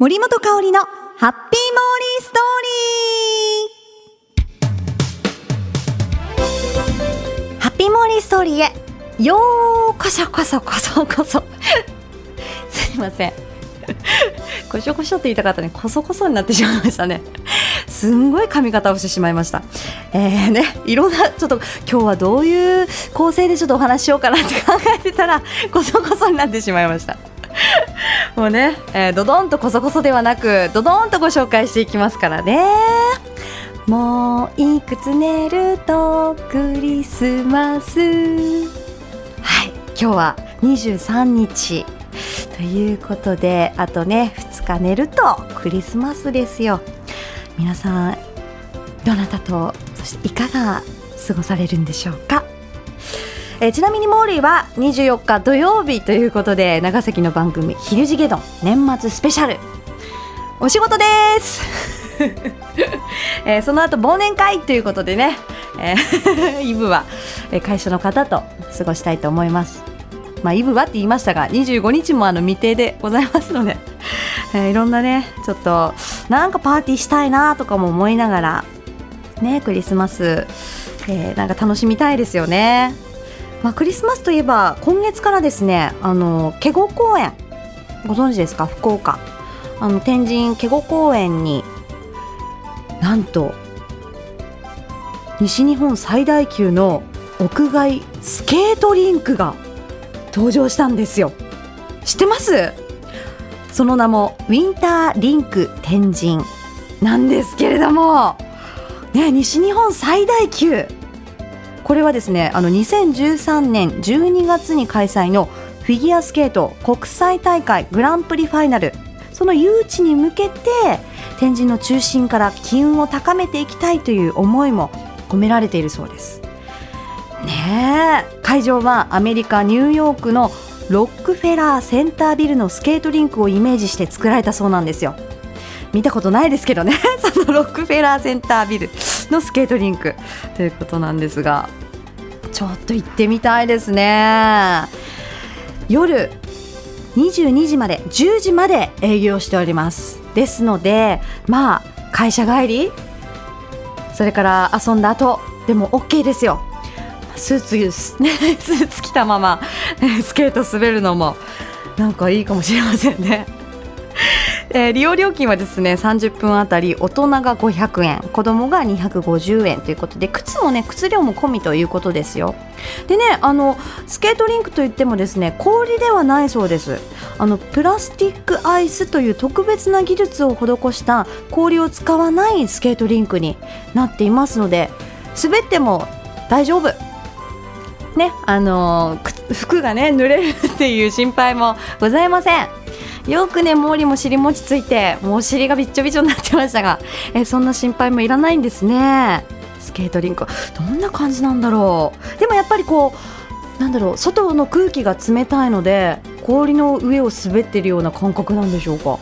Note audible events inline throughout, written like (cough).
森本香里のハッピーモーリーストーリー。ハッピーモーリーストーリーへ。ようこそこそこそこそ。(laughs) すいません。(laughs) こしょこしょって言いたかったね。こそこそになってしまいましたね。すんごい髪型をしてしまいました。えーねいろんなちょっと今日はどういう構成でちょっとお話ししようかなって考えてたらこそこそになってしまいました。もうね、えー、ドドンとこそこそではなくドドンとご紹介していきますからね。もういくつ寝るとクリスマス。はい今日は23日。ということであとね2日寝るとクリスマスですよ。皆さんどなたとそしていかが過ごされるんでしょうか？えー、ちなみにモーリーは24日土曜日ということで長崎の番組「昼ジゲドン年末スペシャル」お仕事です。(laughs) えー、その後忘年会ということでね、えー、(laughs) イブは会社の方と過ごしたいと思います。まあイブはって言いましたが25日もあの未定でございますので、(laughs) えー、いろんなねちょっとなんかパーティーしたいなとかも思いながらねクリスマス、えー、なんか楽しみたいですよね。まあ、クリスマスといえば今月からですねあのケゴ公園ご存知ですか？福岡。あの天神ケゴ公園になんと西日本最大級の屋外スケートリンクが登場したんですよ。知ってます？その名もウィンターリンク天神なんですけれども。ね西日本最大級これはですねあの2013年12月に開催のフィギュアスケート国際大会グランプリファイナル。その誘致に向けて天神の中心から機運を高めていきたいという思いも込められているそうです。ねえ会場はアメリカ・ニューヨークのロックフェラーセンタービルのスケートリンクをイメージして作られたそうなんですよ。見たことないですけどね。(laughs) そのロックフェラーセンタービルのスケートリンク。ということなんですがちょっと行ってみたいですね。夜22時まで10時まで営業しております。ですのでまあ会社帰りそれから遊んだ後でも OK ですよ。スーツ (laughs) スーツ着たままスケート滑るのもなんかいいかもしれませんね。えー、利用料金はですね30分あたり大人が500円子供が250円ということで靴もね靴料も込みということですよ。でねあのスケートリンクといってもですね氷ではないそうです。あのプラスチックアイスという特別な技術を施した氷を使わないスケートリンクになっていますので滑っても大丈夫。ねあの服がね濡れるっていう心配もございません。よくね毛利も尻餅ついてもうお尻がびっちょびちょになってましたが、えそんな心配もいらないんですね。スケートリンク。どんな感じなんだろう。でもやっぱりこうなんだろう外の空気が冷たいので氷の上を滑ってるような感覚なんでしょうか。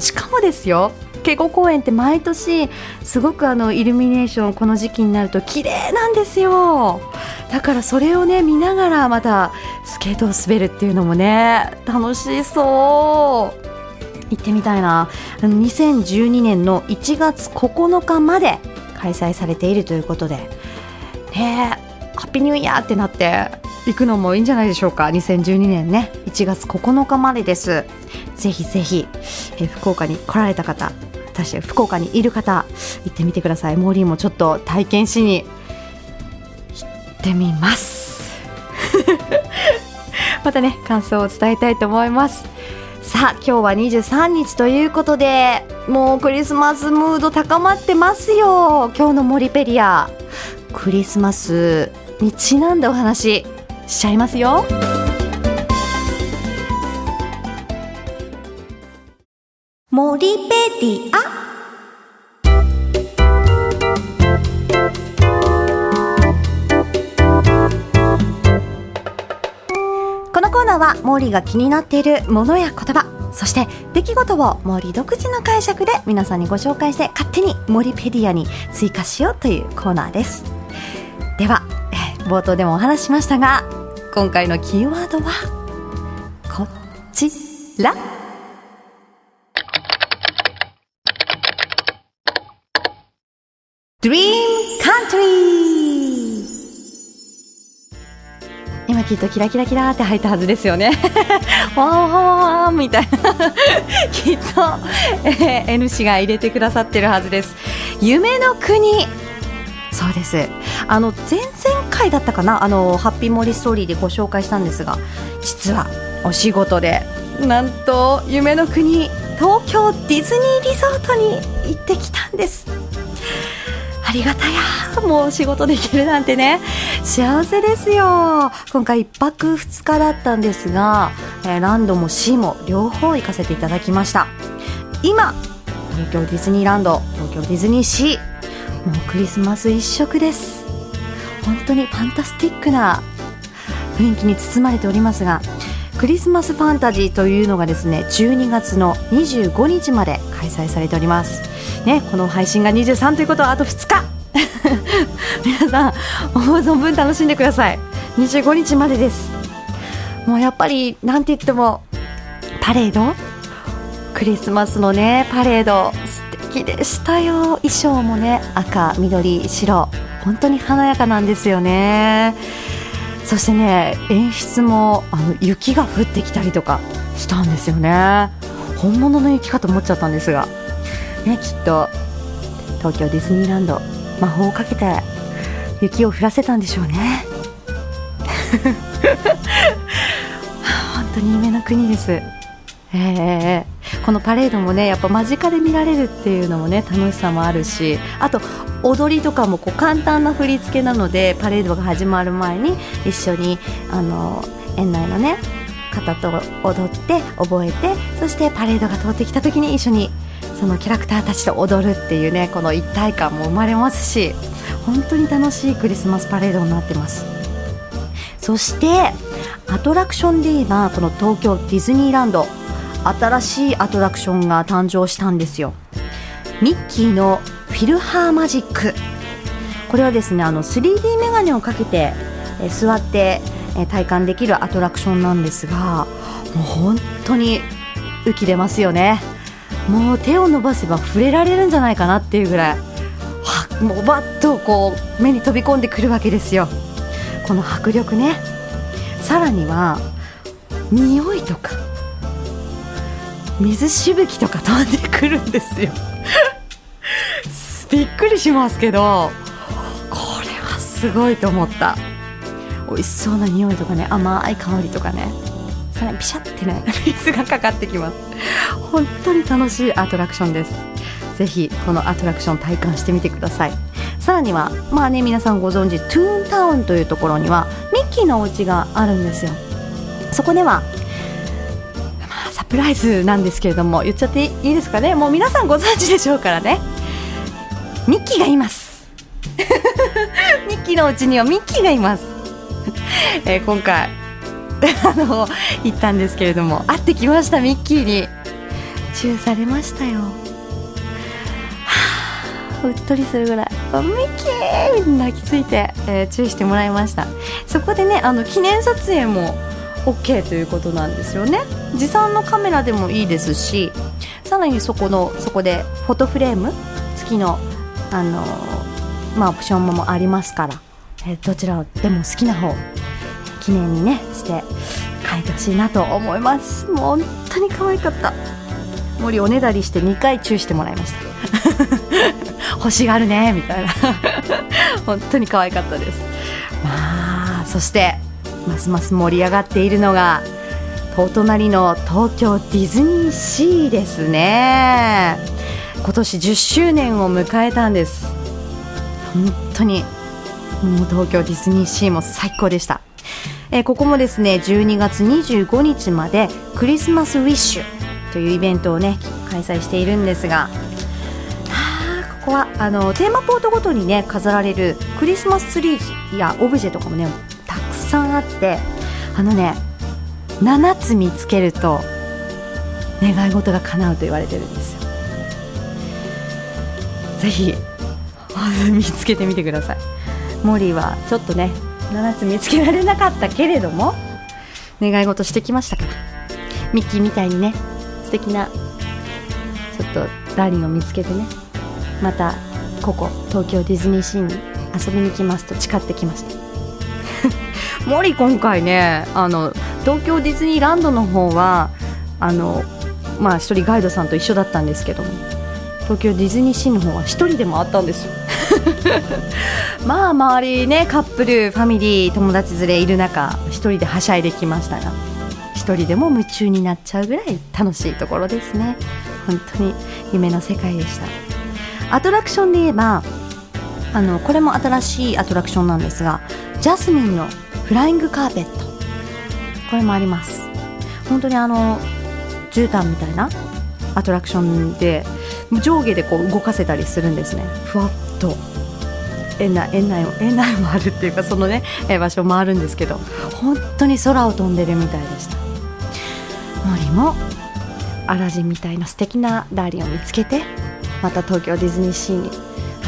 しかもですよ慶吾公園って毎年すごくあのイルミネーションこの時期になると綺麗なんですよ。だからそれをね見ながらまたスケートを滑るっていうのもね楽しそう。行ってみたいな。あの2012年の1月9日まで開催されているということで。ねハッピーニューイヤーってなって行くのもいいんじゃないでしょうか。2012年ね。1月9日までです。ぜひぜひ、え福岡に来られた方私福岡にいる方行ってみてください。モーリーもちょっと体験しにってみます。(laughs) またね感想を伝えたいと思います。さあ今日は23日ということでもうクリスマスムード高まってますよ。今日のモリペリアクリスマスにちなんでお話しちゃいますよ。モリペディア。ーはモーリーが気になっているものや言葉そして出来事をモーリー独自の解釈で皆さんにご紹介して勝手にモリペディアに追加しようというコーナーです。では冒頭でもお話ししましたが今回のキーワードはこちら。きっとキラキラキラって入ったはずですよね。(laughs) わーわーわーみたいな。(laughs) きっと、えー、N 氏が入れてくださってるはずです。夢の国。そうです。あの前々回だったかな？あのハッピーモリストーリーでご紹介したんですが実はお仕事でなんと夢の国東京ディズニーリゾートに行ってきたんです。ありがたや。もう仕事できるなんてね。幸せですよ。今回1泊2日だったんですが、えー、ランドもシーも両方行かせていただきました。今東京ディズニーランド東京ディズニーシー。もうクリスマス一色です。本当にファンタスティックな雰囲気に包まれておりますがクリスマスファンタジーというのがですね12月の25日まで開催されております。ねこの配信が23ということはあと2日。(laughs) 皆さん思う存分楽しんでください。25日までです。もうやっぱりなんて言ってもパレード？クリスマスのねパレード。素敵でしたよ。衣装もね赤緑白。本当に華やかなんですよね。そしてね演出もあの雪が降ってきたりとかしたんですよね。本物の雪かと思っちゃったんですが。ねきっと東京ディズニーランド魔法をかけて雪を降らせたんでしょうね。(laughs) 本当に夢の国です。えー、このパレードもねやっぱ間近で見られるっていうのもね楽しさもあるしあと踊りとかもこう簡単な振り付けなのでパレードが始まる前に一緒にあの園内のね方と踊って覚えてそしてパレードが通ってきた時に一緒にそのキャラクターたちと踊るっていうねこの一体感も生まれますし本当に楽しいクリスマスパレードになってます。そしてアトラクションで言えばこの東京ディズニーランド新しいアトラクションが誕生したんですよ。ミッキーのフィルハーマジック。これはですねあの 3D メガネをかけて、え座って、え体感できるアトラクションなんですがもう本当に浮き出ますよね。もう手を伸ばせば触れられるんじゃないかなっていうぐらいはもうバッとこう目に飛び込んでくるわけですよ。この迫力ね。さらには匂いとか水しぶきとか飛んでくるんですよ。びっくりしますけどこれはすごいと思った。美味しそうな匂いとかね甘い香りとかね。さらにピシャってね (laughs) 水がかかってきます。本当に楽しいアトラクションです。ぜひこのアトラクション体感してみてください。さらにはまあね皆さんご存知トゥーンタウンというところにはミッキーのお家があるんですよ。そこではまあサプライズなんですけれども言っちゃっていいですかね。もう皆さんご存知でしょうからね。ミッキーがいます。(laughs) ミッキーのうちにはミッキーがいます、えー、今回 (laughs) あの行ったんですけれども会ってきましたミッキーに。チューされましたよ。はあうっとりするぐらい「ミッキー!」み泣きついて、えー、チューしてもらいました。そこでねあの記念撮影も OK ということなんですよね。持参のカメラでもいいですしさらにそこのそこでフォトフレーム付きのあのまあオプションもありますから、えどちらでも好きな方記念にねして書いてほしいなと思います。もう本当に可愛かった。森おねだりして2回チューしてもらいました。(laughs) 星があるねみたいな。(laughs) 本当に可愛かったです。まあそしてますます盛り上がっているのがお隣の東京ディズニーシーですね。今年10周年を迎えたんです。本当にもう東京ディズニーシーも最高でした。えー、ここもですね12月25日までクリスマスウィッシュというイベントをね開催しているんですがここはあのテーマポートごとにね飾られるクリスマスツリーやオブジェとかもねたくさんあってあのね7つ見つけると願い事が叶うと言われてるんですよ。ぜひ見つけてみてください。モリーはちょっとね7つ見つけられなかったけれども願い事してきましたか？らミッキーみたいにね素敵なちょっとダーリンを見つけてねまたここ東京ディズニーシーに遊びに来ますと誓ってきました。(laughs) 森今回ねあの東京ディズニーランドの方はあのまあ一人ガイドさんと一緒だったんですけども東京ディズニーシーの方は一人でもあったんですよ。(laughs) まあ周りねカップルファミリー友達連れいる中一人ではしゃいできましたが一人でも夢中になっちゃうぐらい楽しいところですね。本当に夢の世界でした。アトラクションで言えばあのこれも新しいアトラクションなんですがジャスミンのフライングカーペット。これもあります。本当にあの絨毯みたいなアトラクションで上下でこう動かせたりするんですね。ふわっと。園内園内園内を回るっていうかそのね場所を回るんですけど本当に空を飛んでるみたいでした。森もアラジンみたいな素敵なダーリンを見つけてまた東京ディズニーシーに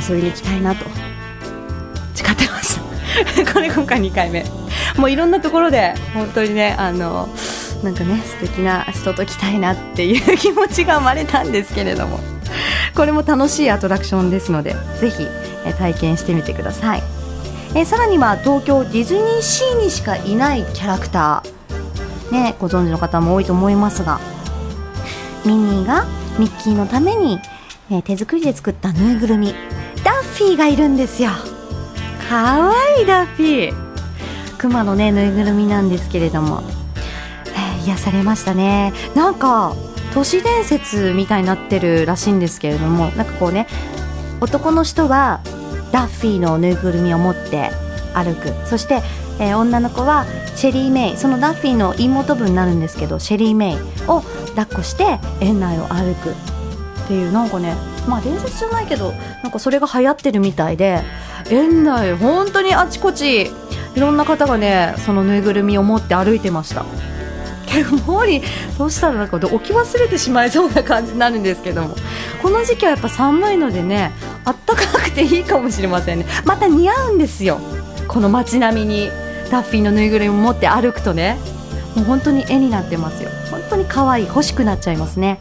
遊びに行きたいなと誓ってます。これ今回2回目。もういろんなところで本当にねあのなんかね素敵な人と来たいなっていう気持ちが生まれたんですけれども。これも楽しいアトラクションですのでぜひ体験してみてください。えさらには東京ディズニーシーにしかいないキャラクター。ねご存知の方も多いと思いますが。ミニーがミッキーのために、え手作りで作ったぬいぐるみ。ダッフィーがいるんですよ。かわいいダッフィー。クマのねぬいぐるみなんですけれども、えー、癒されましたね。なんか都市伝説みたいになってるらしいんですけれども。なんかこうね男の人はダッフィーのぬいぐるみを持って歩く。そして、えー、女の子はシェリー・メイ。そのダッフィーの妹分になるんですけどシェリー・メイを抱っこして園内を歩く。っていうなんかねまあ伝説じゃないけどなんかそれが流行ってるみたいで園内本当にあちこちいろんな方がねそのぬいぐるみを持って歩いてました。けどモーリーそうしたらなんか置き忘れてしまいそうな感じになるんですけども。この時期はやっぱ寒いのでねあったかくていいかもしれませんね。また似合うんですよ。この街並みに。ダッフィーのぬいぐるみを持って歩くとね。もう本当に絵になってますよ。本当に可愛い。欲しくなっちゃいますね。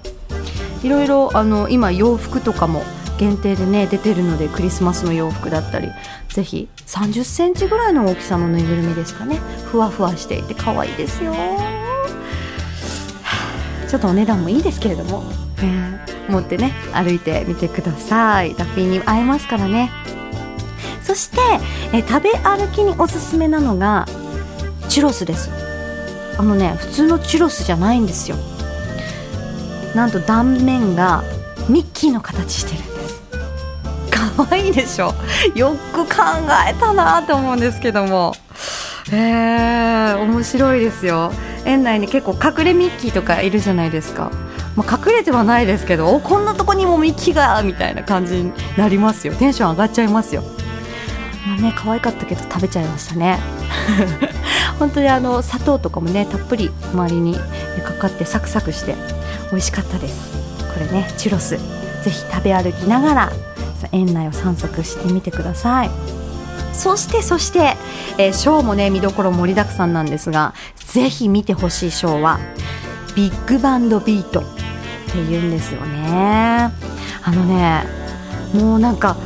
いろいろあの今洋服とかも限定でね出てるのでクリスマスの洋服だったり。ぜひ30センチぐらいの大きさのぬいぐるみですかね。ふわふわしていて可愛いですよ。ちょっとお値段もいいですけれども、えー、持ってね歩いてみてください。ダッフィーに会えますからね。そして、え、食べ歩きにおすすめなのがチュロスです。あのね普通のチュロスじゃないんですよ。なんと断面がミッキーの形してるんです。可愛いでしょ？よく考えたなと思うんですけども。へえー、面白いですよ。園内に結構隠れミッキーとかいるじゃないですか、まあ、隠れてはないですけどおこんなとこにもミッキーがみたいな感じになりますよ。テンション上がっちゃいますよ。まあね可愛かったけど食べちゃいましたね。(laughs) 本当にあの砂糖とかもねたっぷり周りにかかってサクサクして美味しかったです。これねチュロス。ぜひ食べ歩きながら園内を散策してみてください。そしてそして、えー、ショーもね見どころ盛りだくさんなんですがぜひ見てほしいショーはビッグバンドビートっていうんですよね。あのねもうなんか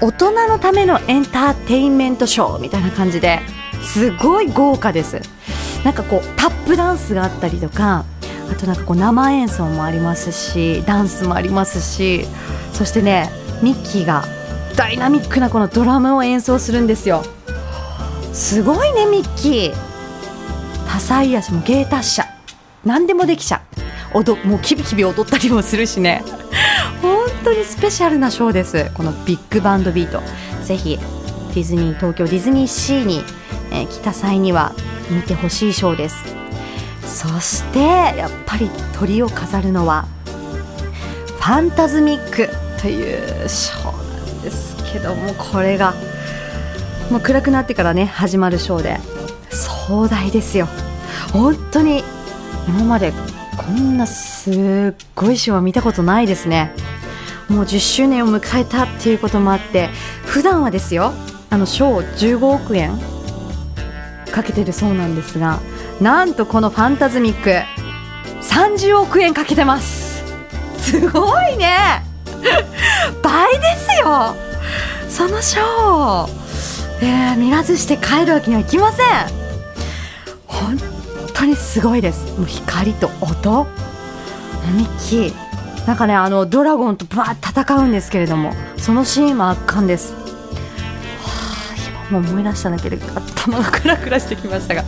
大人のためのエンターテインメントショーみたいな感じですごい豪華です。なんかこうタップダンスがあったりとかあとなんかこう生演奏もありますしダンスもありますしそしてねミッキーがダイナミックなこのドラムを演奏するんですよ。すごいねミッキー。多彩足も芸達者。何でもできちゃう。踊もうキビキビ踊ったりもするしね。本当にスペシャルなショーです。このビッグバンドビート。ぜひディズニー東京ディズニーシーに、えー、来た際には見てほしいショーです。そしてやっぱり鳥を飾るのはファンタズミックというショー。けどもこれがもう暗くなってからね始まるショーで。壮大ですよ。本当に今までこんなすっごいショーは見たことないですね。もう10周年を迎えたっていうこともあって普段はですよあのショー15億円かけてるそうなんですがなんとこのファンタズミック30億円かけてます。すごいね。倍ですよ。そのショー、えー、見らずして帰るわけにはいきません本当にすごいです。もう光と音ミッキーなんかねあのドラゴンとバーッ戦うんです。けれどもそのシーンも圧巻です、はあ、今も思い出しただけで頭がクラクラしてきましたが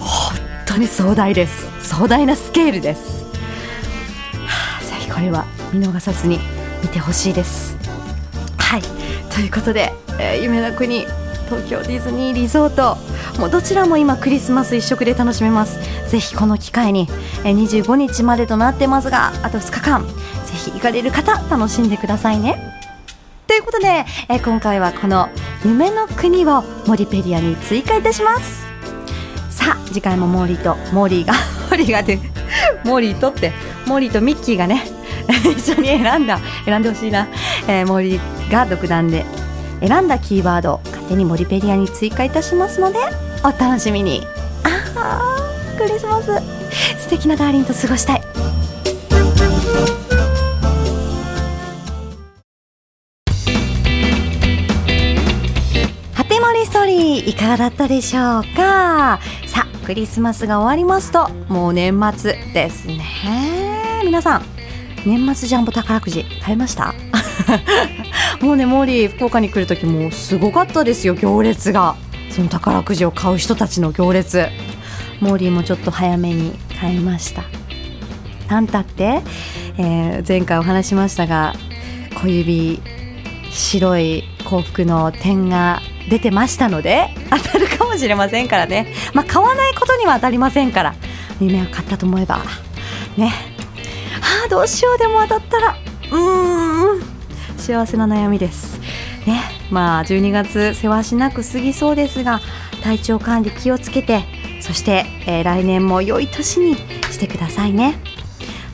本当に壮大です。壮大なスケールです、はあ、ぜひこれは見逃さずに見てほしいですはい。ということで、えー、夢の国東京ディズニーリゾート。もうどちらも今クリスマス一色で楽しめます。ぜひこの機会に25日までとなってますがあと2日間ぜひ行かれる方楽しんでくださいね。ということで、え今回はこの夢の国をモリペディアに追加いたします。さあ次回もモーリーとモーリーが (laughs) モーリーがでモーリーとってモーリーとミッキーがね (laughs) 一緒に選んだ選んでほしいな、えー、モーリーが独断で選んだキーワードを勝手にモリペディアに追加いたしますのでお楽しみに。あークリスマス。素敵なダーリンと過ごしたい。ハテモリストーリーいかがだったでしょうか？さあクリスマスが終わりますともう年末ですね。皆さん年末ジャンボ宝くじ買いました？(laughs) もうねモーリー福岡に来る時もすごかったですよ行列が。その宝くじを買う人たちの行列。モーリーもちょっと早めに買いました。なんたって、えー、前回お話しましたが小指白い幸福の点が出てましたので当たるかもしれませんからね。まあ買わないことには当たりませんから。夢を買ったと思えばね。ああどうしようでも当たったら。うーん。幸せな悩みです。ねまあ12月せわしなく過ぎそうですが体調管理気をつけてそして、えー、来年も良い年にしてくださいね。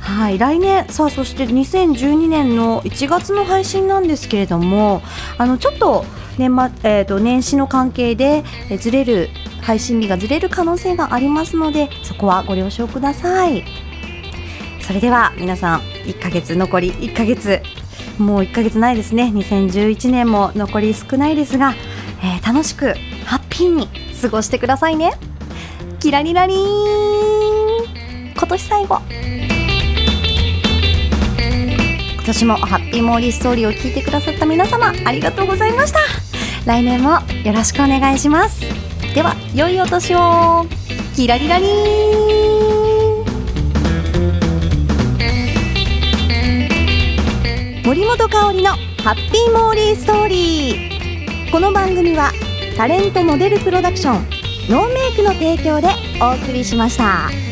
はい来年さあそして2012年の1月の配信なんですけれどもあのちょっと年,、末えーと、年始の関係で、えずれる配信日がずれる可能性がありますのでそこはご了承ください。それでは皆さん1ヶ月残り1ヶ月もう1ヶ月ないですね。2011年も残り少ないですが、えー、楽しくハッピーに過ごしてくださいね。キラリラリー。ン今年最後。今年もハッピーモーリーストーリーを聞いてくださった皆様ありがとうございました。来年もよろしくお願いします。では良いお年を。キラリラリー。ン森本香里のハッピーモーリーストーリーこの番組はタレントモデルプロダクションノーメイクの提供でお送りしました。